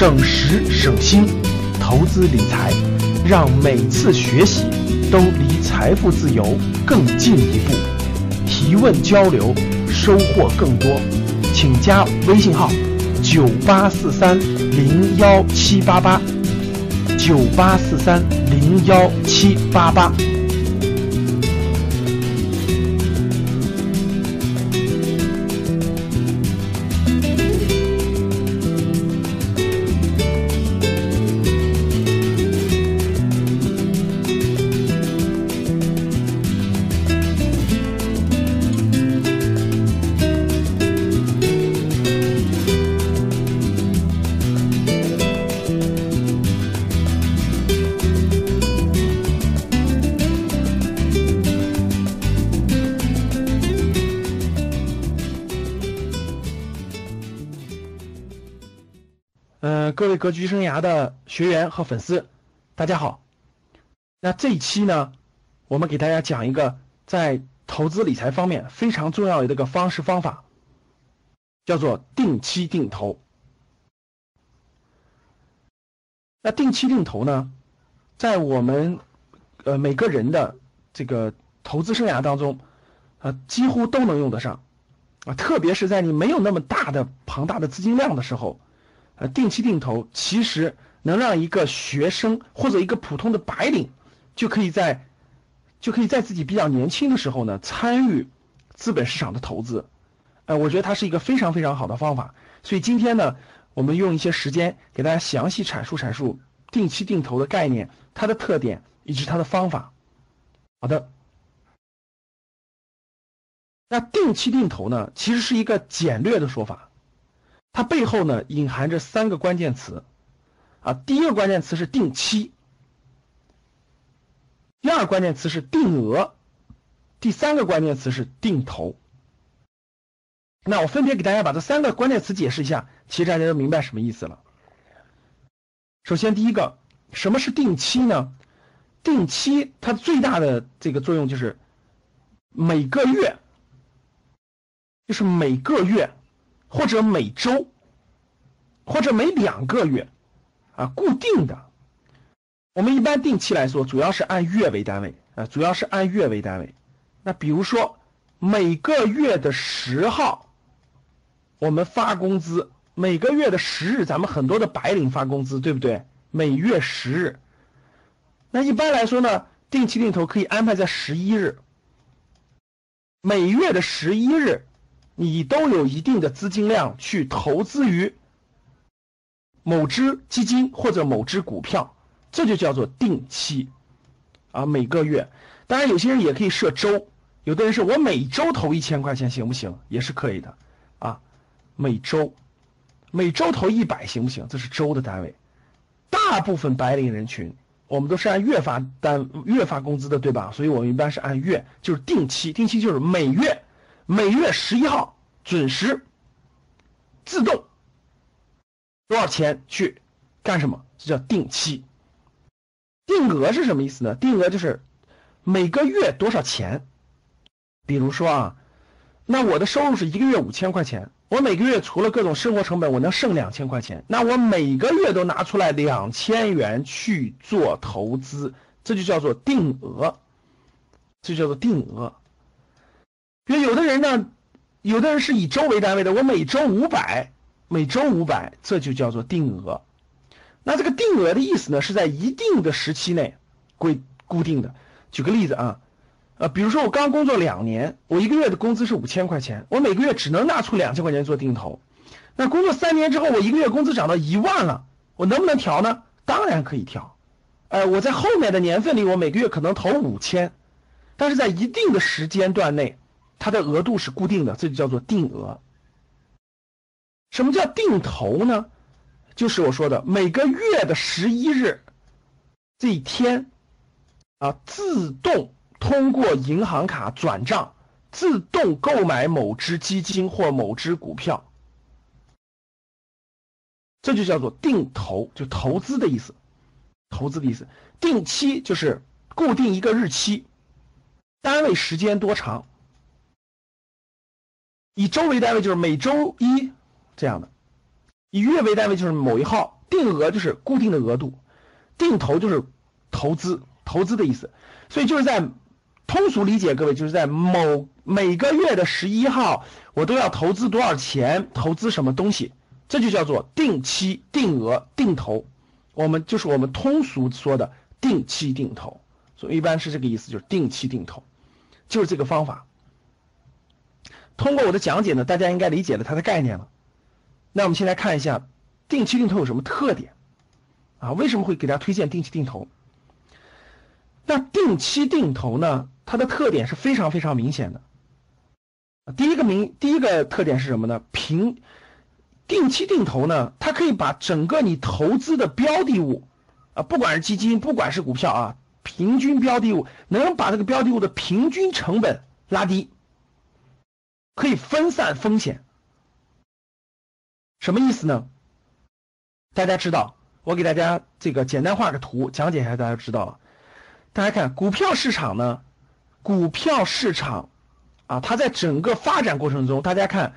省时省心，投资理财，让每次学习都离财富自由更进一步。提问交流，收获更多，请加微信号：九八四三零幺七八八，九八四三零幺七八八。各位格局生涯的学员和粉丝，大家好。那这一期呢，我们给大家讲一个在投资理财方面非常重要的一个方式方法，叫做定期定投。那定期定投呢，在我们呃每个人的这个投资生涯当中，啊几乎都能用得上啊，特别是在你没有那么大的庞大的资金量的时候。呃，定期定投其实能让一个学生或者一个普通的白领，就可以在就可以在自己比较年轻的时候呢，参与资本市场的投资。呃，我觉得它是一个非常非常好的方法。所以今天呢，我们用一些时间给大家详细阐述阐述定期定投的概念、它的特点以及它的方法。好的，那定期定投呢，其实是一个简略的说法。它背后呢隐含着三个关键词，啊，第一个关键词是定期，第二个关键词是定额，第三个关键词是定投。那我分别给大家把这三个关键词解释一下，其实大家就明白什么意思了。首先，第一个，什么是定期呢？定期它最大的这个作用就是每个月，就是每个月。或者每周，或者每两个月，啊，固定的。我们一般定期来说，主要是按月为单位，啊，主要是按月为单位。那比如说每个月的十号，我们发工资；每个月的十日，咱们很多的白领发工资，对不对？每月十日。那一般来说呢，定期定投可以安排在十一日，每月的十一日。你都有一定的资金量去投资于某只基金或者某只股票，这就叫做定期啊。每个月，当然有些人也可以设周，有的人是我每周投一千块钱行不行？也是可以的啊。每周，每周投一百行不行？这是周的单位。大部分白领人群，我们都是按月发单月发工资的，对吧？所以我们一般是按月，就是定期，定期就是每月。每月十一号准时，自动多少钱去干什么？这叫定期。定额是什么意思呢？定额就是每个月多少钱。比如说啊，那我的收入是一个月五千块钱，我每个月除了各种生活成本，我能剩两千块钱，那我每个月都拿出来两千元去做投资，这就叫做定额，这叫做定额。因为有的人呢，有的人是以周为单位的，我每周五百，每周五百，这就叫做定额。那这个定额的意思呢，是在一定的时期内规固定的。举个例子啊，呃，比如说我刚工作两年，我一个月的工资是五千块钱，我每个月只能拿出两千块钱做定投。那工作三年之后，我一个月工资涨到一万了，我能不能调呢？当然可以调。呃，我在后面的年份里，我每个月可能投五千，但是在一定的时间段内。它的额度是固定的，这就叫做定额。什么叫定投呢？就是我说的每个月的十一日这一天啊，自动通过银行卡转账，自动购买某只基金或某只股票，这就叫做定投，就投资的意思。投资的意思，定期就是固定一个日期，单位时间多长。以周为单位就是每周一这样的，以月为单位就是某一号定额就是固定的额度，定投就是投资投资的意思，所以就是在通俗理解，各位就是在某每个月的十一号，我都要投资多少钱，投资什么东西，这就叫做定期定额定投，我们就是我们通俗说的定期定投，所以一般是这个意思，就是定期定投，就是这个方法。通过我的讲解呢，大家应该理解了它的概念了。那我们先来看一下定期定投有什么特点啊？为什么会给大家推荐定期定投？那定期定投呢，它的特点是非常非常明显的。第一个明第一个特点是什么呢？平定期定投呢，它可以把整个你投资的标的物啊，不管是基金，不管是股票啊，平均标的物能把这个标的物的平均成本拉低。可以分散风险，什么意思呢？大家知道，我给大家这个简单画个图讲解一下，大家知道了。大家看股票市场呢，股票市场啊，它在整个发展过程中，大家看，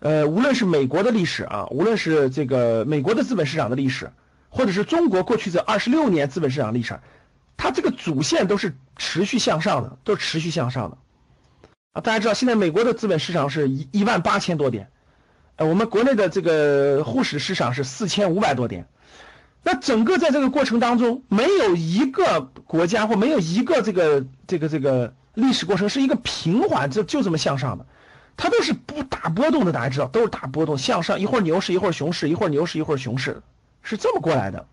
呃，无论是美国的历史啊，无论是这个美国的资本市场的历史，或者是中国过去这二十六年资本市场历史，它这个主线都是持续向上的，都是持续向上的。啊，大家知道现在美国的资本市场是一一万八千多点，呃，我们国内的这个沪市市场是四千五百多点，那整个在这个过程当中，没有一个国家或没有一个这个这个这个历史过程是一个平缓，就就这么向上的，它都是不大波动的，大家知道都是大波动向上，一会儿牛市一会儿熊市，一会儿牛市一会儿熊市，是这么过来的。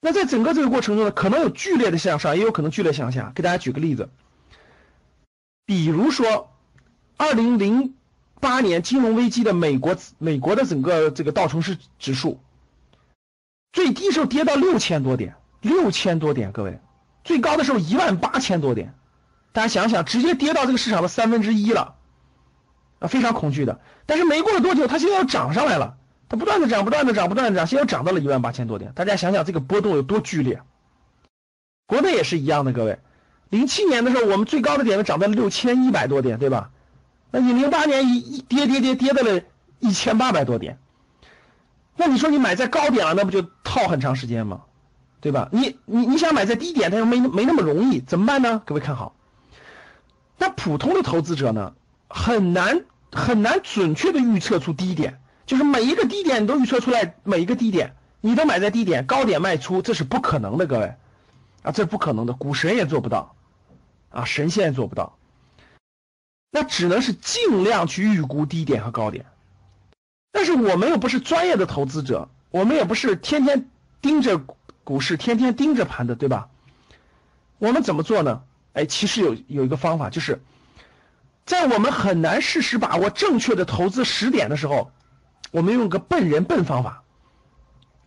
那在整个这个过程中呢，可能有剧烈的向上，也有可能剧烈向下。给大家举个例子。比如说，二零零八年金融危机的美国，美国的整个这个道琼斯指数，最低时候跌到六千多点，六千多点，各位，最高的时候一万八千多点，大家想想，直接跌到这个市场的三分之一了，啊，非常恐惧的。但是没过了多久，它现在又涨上来了，它不断的涨，不断的涨，不断的涨，现在又涨到了一万八千多点。大家想想这个波动有多剧烈，国内也是一样的，各位。零七年的时候，我们最高的点位涨到了六千一百多点，对吧？那你零八年一一跌跌跌跌到了一千八百多点，那你说你买在高点了，那不就套很长时间吗？对吧？你你你想买在低点，但是没没那么容易，怎么办呢？各位看好，那普通的投资者呢，很难很难准确的预测出低点，就是每一个低点你都预测出来，每一个低点你都买在低点，高点卖出，这是不可能的，各位啊，这不可能的，股神也做不到。啊，神仙做不到，那只能是尽量去预估低点和高点。但是我们又不是专业的投资者，我们也不是天天盯着股市、天天盯着盘的，对吧？我们怎么做呢？哎，其实有有一个方法，就是在我们很难适时把握正确的投资时点的时候，我们用个笨人笨方法。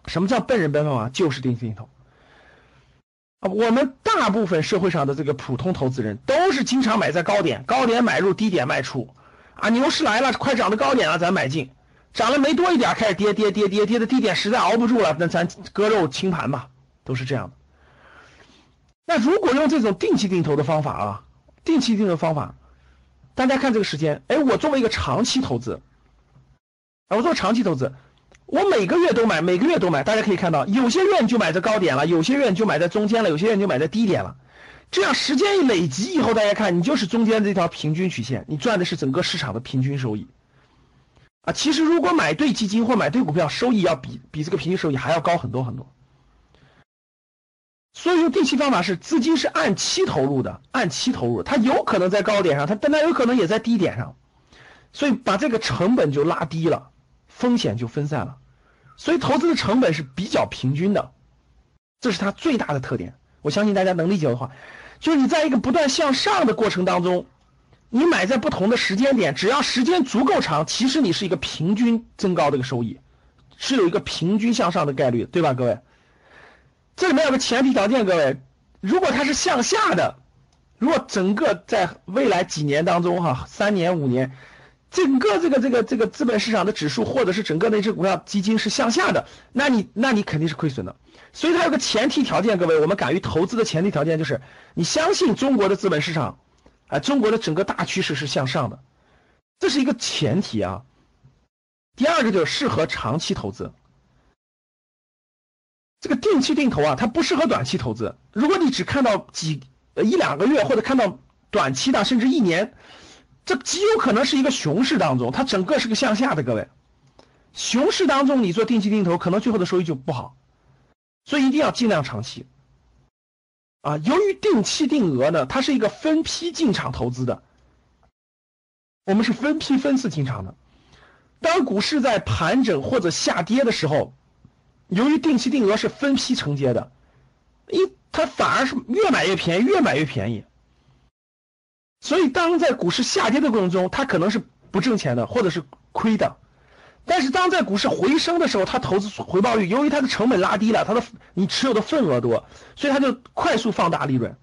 什么叫笨人笨方法？就是定期定投。我们大部分社会上的这个普通投资人都是经常买在高点，高点买入，低点卖出，啊，牛市来了，快涨到高点了，咱买进，涨了没多一点，开始跌跌跌跌跌的低点实在熬不住了，那咱割肉清盘吧，都是这样的。那如果用这种定期定投的方法啊，定期定投方法，大家看这个时间，哎，我作为一个长期投资，啊，我做长期投资。我每个月都买，每个月都买。大家可以看到，有些月你就买在高点了，有些月你就买在中间了，有些月你就买在低点了。这样时间一累积以后，大家看，你就是中间这条平均曲线，你赚的是整个市场的平均收益。啊，其实如果买对基金或买对股票，收益要比比这个平均收益还要高很多很多。所以用定期方法是资金是按期投入的，按期投入，它有可能在高点上，它但它有可能也在低点上，所以把这个成本就拉低了。风险就分散了，所以投资的成本是比较平均的，这是它最大的特点。我相信大家能理解的话，就是你在一个不断向上的过程当中，你买在不同的时间点，只要时间足够长，其实你是一个平均增高的一个收益，是有一个平均向上的概率，对吧，各位？这里面有个前提条件，各位，如果它是向下的，如果整个在未来几年当中，哈，三年五年。整个这个这个这个资本市场的指数，或者是整个那只股票基金是向下的，那你那你肯定是亏损的。所以它有个前提条件，各位，我们敢于投资的前提条件就是你相信中国的资本市场，啊，中国的整个大趋势是向上的，这是一个前提啊。第二个就是适合长期投资，这个定期定投啊，它不适合短期投资。如果你只看到几一两个月，或者看到短期的，甚至一年，这极有可能是一个熊市当中，它整个是个向下的。各位，熊市当中你做定期定投，可能最后的收益就不好，所以一定要尽量长期。啊，由于定期定额呢，它是一个分批进场投资的，我们是分批分次进场的。当股市在盘整或者下跌的时候，由于定期定额是分批承接的，一它反而是越买越便宜，越买越便宜。所以当在股市下跌的过程中，它可能是不挣钱的，或者是亏的。但是当在股市回升的时候，它投资回报率，由于它的成本拉低了，它的你持有的份额多，所以它就快速放大利润，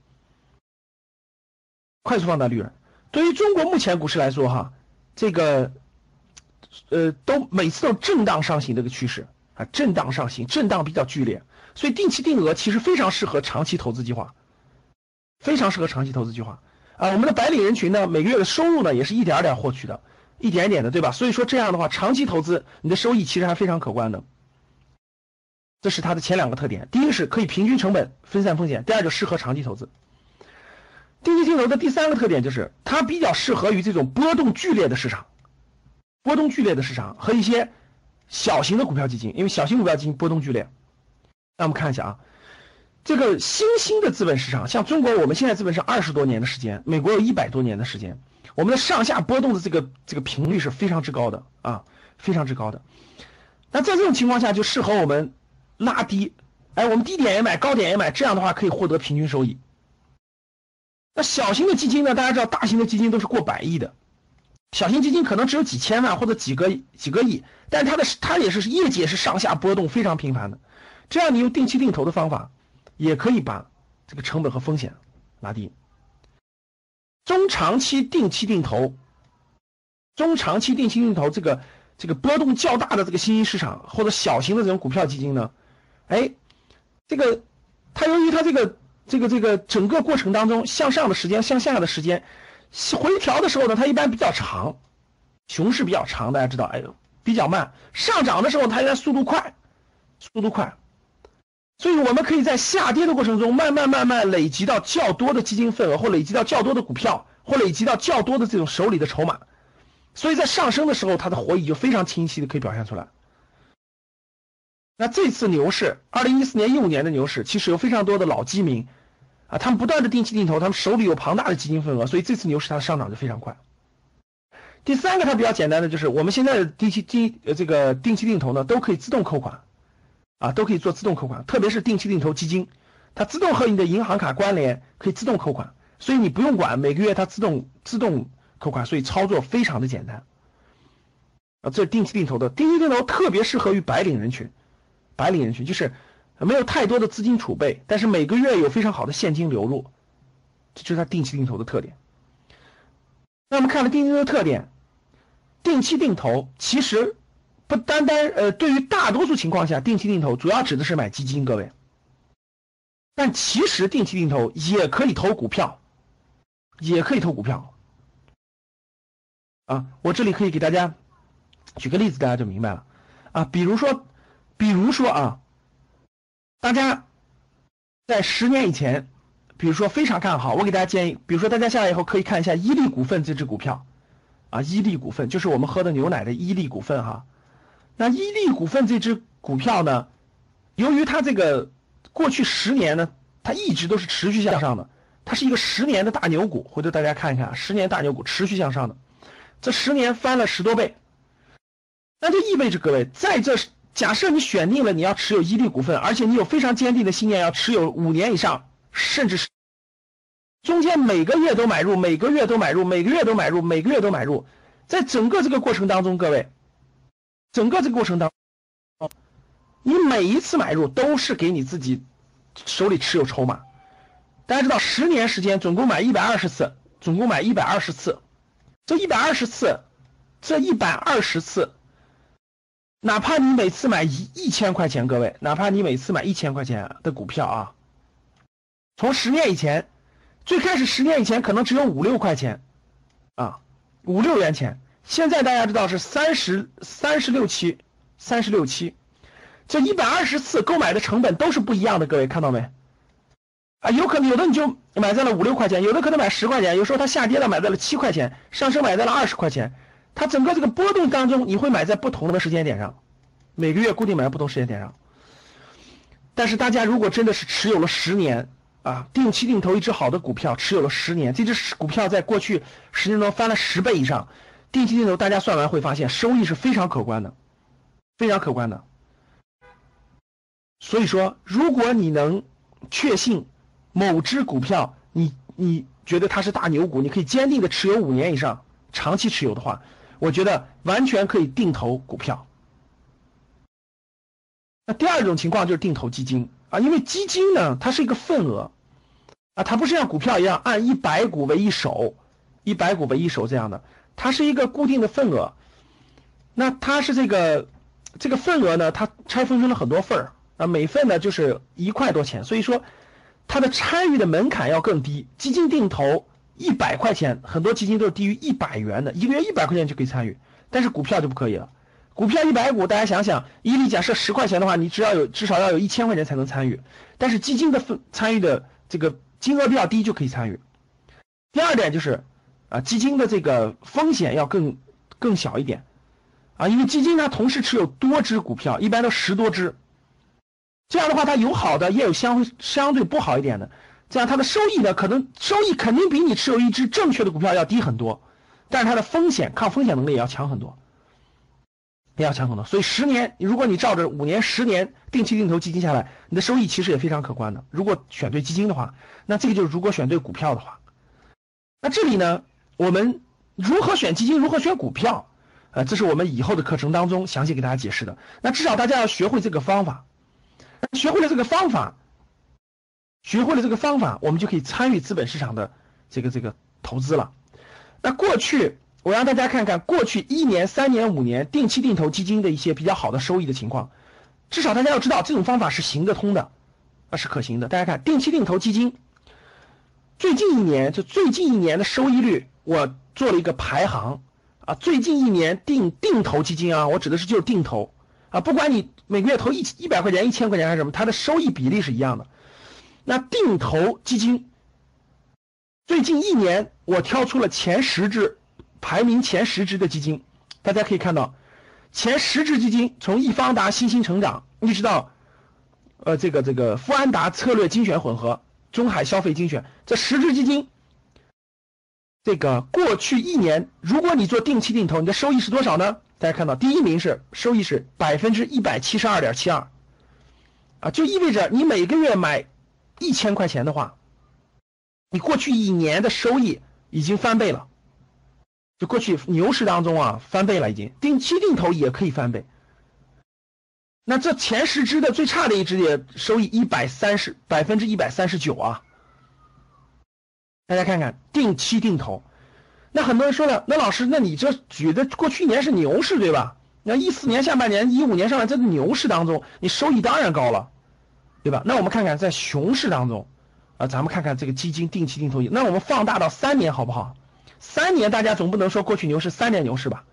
快速放大利润。对于中国目前股市来说，哈，这个，呃，都每次都震荡上行这个趋势啊，震荡上行，震荡比较剧烈，所以定期定额其实非常适合长期投资计划，非常适合长期投资计划啊。我们的白领人群呢，每个月的收入呢，也是一点点获取的。一点点的，对吧？所以说这样的话，长期投资你的收益其实还非常可观的。这是它的前两个特点：第一个是可以平均成本、分散风险；第二就适合长期投资。定期定投的第三个特点就是它比较适合于这种波动剧烈的市场，波动剧烈的市场和一些小型的股票基金，因为小型股票基金波动剧烈。那我们看一下啊，这个新兴的资本市场，像中国，我们现在资本是二十多年的时间，美国有一百多年的时间。我们的上下波动的这个这个频率是非常之高的啊，非常之高的。那在这种情况下，就适合我们拉低，哎，我们低点也买，高点也买，这样的话可以获得平均收益。那小型的基金呢？大家知道，大型的基金都是过百亿的，小型基金可能只有几千万或者几个几个亿，但它的它也是业绩也是上下波动非常频繁的。这样你用定期定投的方法，也可以把这个成本和风险拉低。中长期定期定投，中长期定期定投这个这个波动较大的这个新兴市场或者小型的这种股票基金呢，哎，这个它由于它这个这个这个整个过程当中向上的时间向下的时间回调的时候呢，它一般比较长，熊市比较长，大家知道，哎呦比较慢，上涨的时候它应该速度快，速度快。所以，我们可以在下跌的过程中，慢慢慢慢累积到较多的基金份额，或累积到较多的股票，或累积到较多的这种手里的筹码。所以在上升的时候，它的活力就非常清晰的可以表现出来。那这次牛市，二零一四年、一五年的牛市，其实有非常多的老基民啊，他们不断的定期定投，他们手里有庞大的基金份额，所以这次牛市它的上涨就非常快。第三个，它比较简单的就是，我们现在的定期定呃这个定期定投呢，都可以自动扣款。啊，都可以做自动扣款，特别是定期定投基金，它自动和你的银行卡关联，可以自动扣款，所以你不用管每个月它自动自动扣款，所以操作非常的简单。啊，这是定期定投的，定期定投特别适合于白领人群，白领人群就是没有太多的资金储备，但是每个月有非常好的现金流入，这就是它定期定投的特点。那我们看了定期的特点，定期定投其实。不单单呃，对于大多数情况下，定期定投主要指的是买基金，各位。但其实定期定投也可以投股票，也可以投股票。啊，我这里可以给大家举个例子，大家就明白了。啊，比如说，比如说啊，大家在十年以前，比如说非常看好，我给大家建议，比如说大家下来以后可以看一下伊利股份这只股票，啊，伊利股份就是我们喝的牛奶的伊利股份哈。那伊利股份这只股票呢，由于它这个过去十年呢，它一直都是持续向上的，它是一个十年的大牛股。回头大家看一看，十年大牛股持续向上的，这十年翻了十多倍。那就意味着各位，在这假设你选定了你要持有伊利股份，而且你有非常坚定的信念要持有五年以上，甚至是中间每个月都买入，每个月都买入，每个月都买入，每个月都买入，在整个这个过程当中，各位。整个这个过程当中，你每一次买入都是给你自己手里持有筹码。大家知道，十年时间总共买一百二十次，总共买一百二十次。这一百二十次，这一百二十次，哪怕你每次买一一千块钱，各位，哪怕你每次买一千块钱的股票啊，从十年以前，最开始十年以前可能只有五六块钱啊，五六元钱。现在大家知道是三十三十六期，三十六期，这一百二十次购买的成本都是不一样的，各位看到没？啊，有可能有的你就买在了五六块钱，有的可能买十块钱，有时候它下跌了买在了七块钱，上升买在了二十块钱，它整个这个波动当中，你会买在不同的时间点上，每个月固定买在不同时间点上。但是大家如果真的是持有了十年啊，定期定投一只好的股票，持有了十年，这只股票在过去十年中翻了十倍以上。定期定投，大家算完会发现收益是非常可观的，非常可观的。所以说，如果你能确信某只股票，你你觉得它是大牛股，你可以坚定的持有五年以上，长期持有的话，我觉得完全可以定投股票。那第二种情况就是定投基金啊，因为基金呢，它是一个份额啊，它不是像股票一样按一百股为一手，一百股为一手这样的。它是一个固定的份额，那它是这个这个份额呢，它拆分成了很多份儿啊，每份呢就是一块多钱，所以说它的参与的门槛要更低。基金定投一百块钱，很多基金都是低于一百元的，一个月一百块钱就可以参与，但是股票就不可以了。股票一百股，大家想想，一例假设十块钱的话，你只要有至少要有一千块钱才能参与，但是基金的份参与的这个金额比较低就可以参与。第二点就是。啊，基金的这个风险要更更小一点，啊，因为基金它同时持有多只股票，一般都十多只，这样的话它有好的，也有相相对不好一点的，这样它的收益呢，可能收益肯定比你持有一只正确的股票要低很多，但是它的风险抗风险能力也要强很多，也要强很多。所以十年，如果你照着五年、十年定期定投基金下来，你的收益其实也非常可观的。如果选对基金的话，那这个就是如果选对股票的话，那这里呢？我们如何选基金，如何选股票，呃，这是我们以后的课程当中详细给大家解释的。那至少大家要学会这个方法，学会了这个方法，学会了这个方法，我们就可以参与资本市场的这个这个投资了。那过去我让大家看看过去一年、三年、五年定期定投基金的一些比较好的收益的情况，至少大家要知道这种方法是行得通的，啊，是可行的。大家看定期定投基金，最近一年就最近一年的收益率。我做了一个排行啊，最近一年定定投基金啊，我指的是就是定投啊，不管你每个月投一一百块钱、一千块钱还是什么，它的收益比例是一样的。那定投基金最近一年我挑出了前十只，排名前十只的基金，大家可以看到，前十只基金从易方达新兴成长一直到呃这个这个富安达策略精选混合、中海消费精选这十只基金。这个过去一年，如果你做定期定投，你的收益是多少呢？大家看到第一名是收益是百分之一百七十二点七二，啊，就意味着你每个月买一千块钱的话，你过去一年的收益已经翻倍了。就过去牛市当中啊，翻倍了已经，定期定投也可以翻倍。那这前十只的最差的一只也收益一百三十百分之一百三十九啊。大家看看定期定投，那很多人说了，那老师，那你这举的过去一年是牛市对吧？那一四年下半年、一五年上半年在牛市当中，你收益当然高了，对吧？那我们看看在熊市当中，啊，咱们看看这个基金定期定投，那我们放大到三年好不好？三年大家总不能说过去牛市三年牛市吧？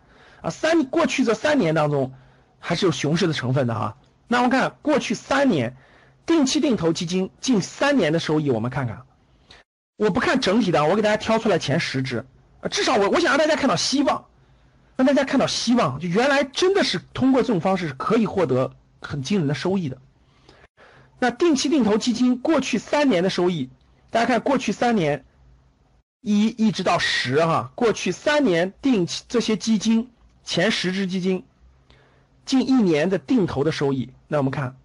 啊，三过去这三年当中还是有熊市的成分的哈。那我们看过去三年定期定投基金近三年的收益，我们看看。我不看整体的，我给大家挑出来前十只，至少我我想让大家看到希望，让大家看到希望，就原来真的是通过这种方式可以获得很惊人的收益的。那定期定投基金过去三年的收益，大家看过去三年一一直到十哈，过去三年定期这些基金前十只基金近一年的定投的收益，那我们看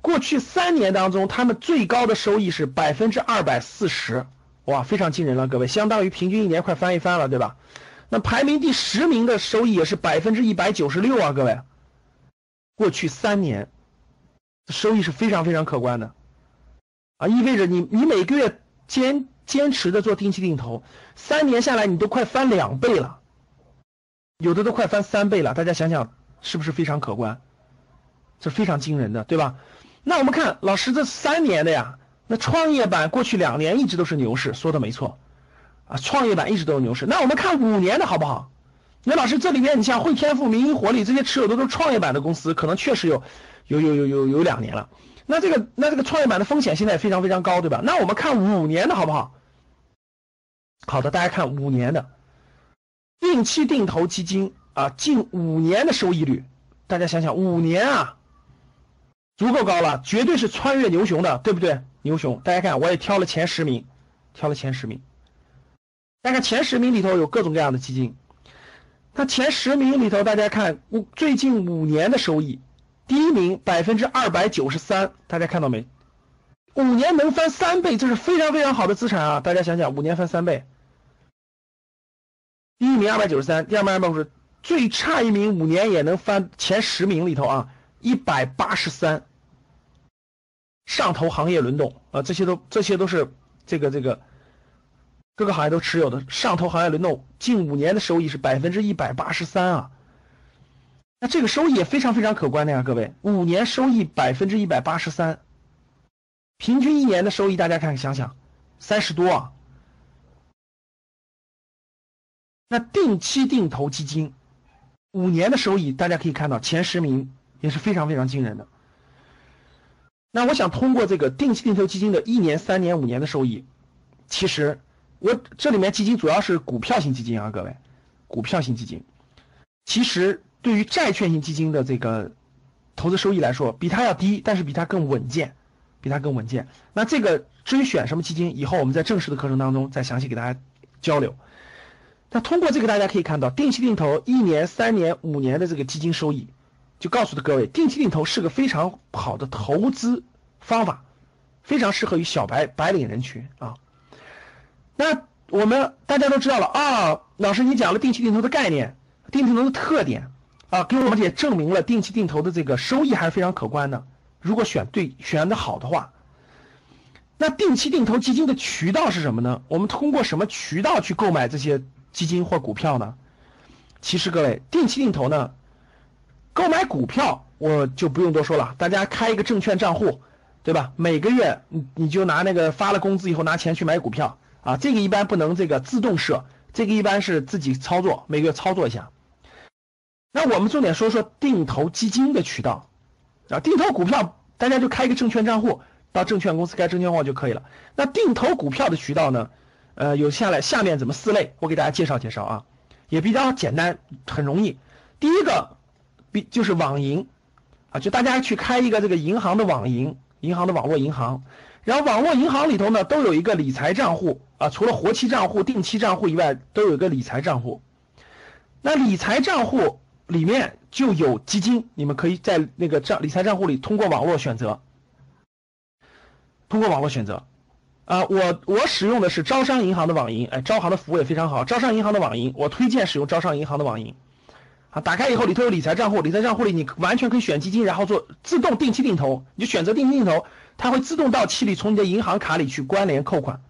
过去三年当中，他们最高的收益是百分之二百四十。哇，非常惊人了，各位，相当于平均一年快翻一番了，对吧？那排名第十名的收益也是百分之一百九十六啊，各位，过去三年收益是非常非常可观的啊，意味着你你每个月坚坚持的做定期定投，三年下来你都快翻两倍了，有的都快翻三倍了，大家想想是不是非常可观？这非常惊人的，对吧？那我们看老师这三年的呀。那创业板过去两年一直都是牛市，说的没错，啊，创业板一直都是牛市。那我们看五年的好不好？那老师这里面你像汇添富、民营活力这些持有的都是创业板的公司，可能确实有有有有有有两年了。那这个那这个创业板的风险现在也非常非常高，对吧？那我们看五年的好不好？好的，大家看五年的定期定投基金啊，近五年的收益率，大家想想五年啊，足够高了，绝对是穿越牛熊的，对不对？牛熊，大家看，我也挑了前十名，挑了前十名。大家看前十名里头有各种各样的基金，那前十名里头，大家看五最近五年的收益。第一名百分之二百九十三，大家看到没？五年能翻三倍，这是非常非常好的资产啊！大家想想，五年翻三倍。第一名二百九十三，第二名二百五十，最差一名五年也能翻前十名里头啊，一百八十三。上投行业轮动啊，这些都这些都是这个这个各个行业都持有的上投行业轮动，近五年的收益是百分之一百八十三啊。那这个收益也非常非常可观的呀，各位，五年收益百分之一百八十三，平均一年的收益，大家看想想，三十多啊。那定期定投基金，五年的收益，大家可以看到前十名也是非常非常惊人的。那我想通过这个定期定投基金的一年、三年、五年的收益，其实我这里面基金主要是股票型基金啊，各位，股票型基金，其实。对于债券型基金的这个投资收益来说，比它要低，但是比它更稳健，比它更稳健。那这个至于选什么基金，以后我们在正式的课程当中再详细给大家交流。那通过这个，大家可以看到，定期定投一年、三年、五年的这个基金收益，就告诉的各位，定期定投是个非常好的投资方法，非常适合于小白白领人群啊。那我们大家都知道了啊，老师你讲了定期定投的概念，定期定投的特点。啊，给我们也证明了定期定投的这个收益还是非常可观的。如果选对、选的好的话，那定期定投基金的渠道是什么呢？我们通过什么渠道去购买这些基金或股票呢？其实各位，定期定投呢，购买股票我就不用多说了，大家开一个证券账户，对吧？每个月你你就拿那个发了工资以后拿钱去买股票啊，这个一般不能这个自动设，这个一般是自己操作，每个月操作一下。那我们重点说说定投基金的渠道啊，定投股票大家就开一个证券账户，到证券公司开证券户就可以了。那定投股票的渠道呢，呃，有下来下面怎么四类，我给大家介绍介绍啊，也比较简单，很容易。第一个，比就是网银啊，就大家去开一个这个银行的网银，银行的网络银行，然后网络银行里头呢都有一个理财账户啊，除了活期账户、定期账户以外，都有一个理财账户。那理财账户。里面就有基金，你们可以在那个账理财账户里通过网络选择，通过网络选择，啊，我我使用的是招商银行的网银，哎，招行的服务也非常好，招商银行的网银，我推荐使用招商银行的网银，啊，打开以后里头有理财账户，理财账户里你完全可以选基金，然后做自动定期定投，你就选择定期定投，它会自动到期里从你的银行卡里去关联扣款，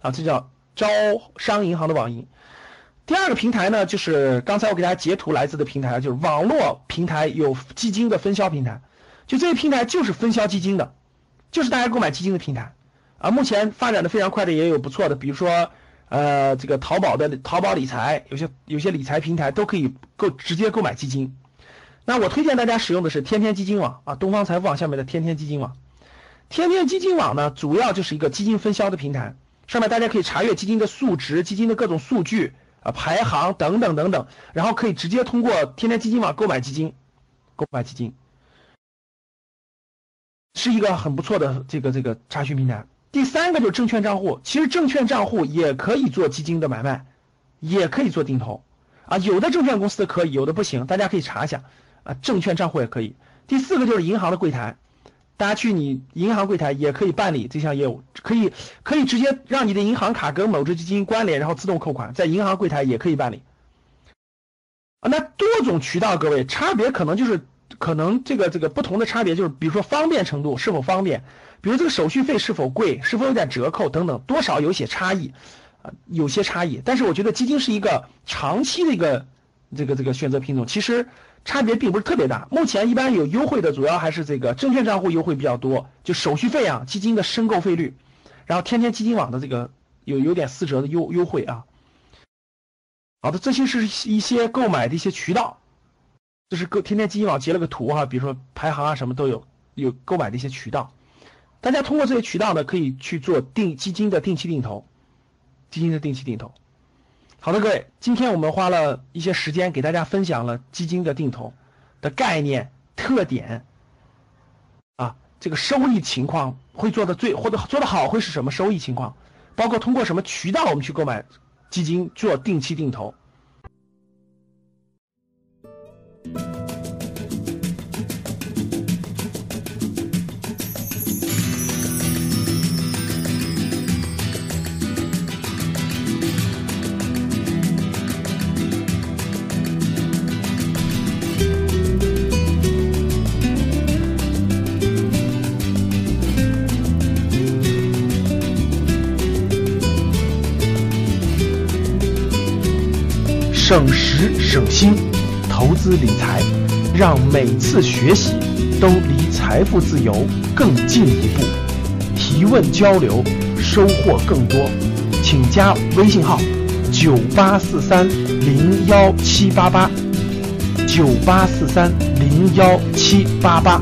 啊，这叫招商银行的网银。第二个平台呢，就是刚才我给大家截图来自的平台，就是网络平台有基金的分销平台，就这些平台就是分销基金的，就是大家购买基金的平台啊。目前发展的非常快的也有不错的，比如说呃这个淘宝的淘宝理财，有些有些理财平台都可以购直接购买基金。那我推荐大家使用的是天天基金网啊，东方财富网下面的天天基金网。天天基金网呢，主要就是一个基金分销的平台，上面大家可以查阅基金的数值、基金的各种数据。啊，排行等等等等，然后可以直接通过天天基金网购买基金，购买基金是一个很不错的这个这个查询平台。第三个就是证券账户，其实证券账户也可以做基金的买卖，也可以做定投啊，有的证券公司可以，有的不行，大家可以查一下啊，证券账户也可以。第四个就是银行的柜台。大家去你银行柜台也可以办理这项业务，可以可以直接让你的银行卡跟某只基金关联，然后自动扣款，在银行柜台也可以办理。啊，那多种渠道，各位差别可能就是可能这个这个不同的差别就是，比如说方便程度是否方便，比如这个手续费是否贵，是否有点折扣等等，多少有些差异啊，有些差异。但是我觉得基金是一个长期的一个这个这个选择品种，其实。差别并不是特别大，目前一般有优惠的主要还是这个证券账户优惠比较多，就手续费啊，基金的申购费率，然后天天基金网的这个有有点四折的优优惠啊。好的，这些是一些购买的一些渠道，就是购天天基金网截了个图哈，比如说排行啊什么都有，有购买的一些渠道。大家通过这些渠道呢，可以去做定基金的定期定投，基金的定期定投。好的，各位，今天我们花了一些时间给大家分享了基金的定投的概念、特点，啊，这个收益情况会做的最或者做的好会是什么收益情况，包括通过什么渠道我们去购买。基金做定期定投。省时省心，投资理财，让每次学习都离财富自由更进一步。提问交流，收获更多，请加微信号：九八四三零幺七八八，九八四三零幺七八八。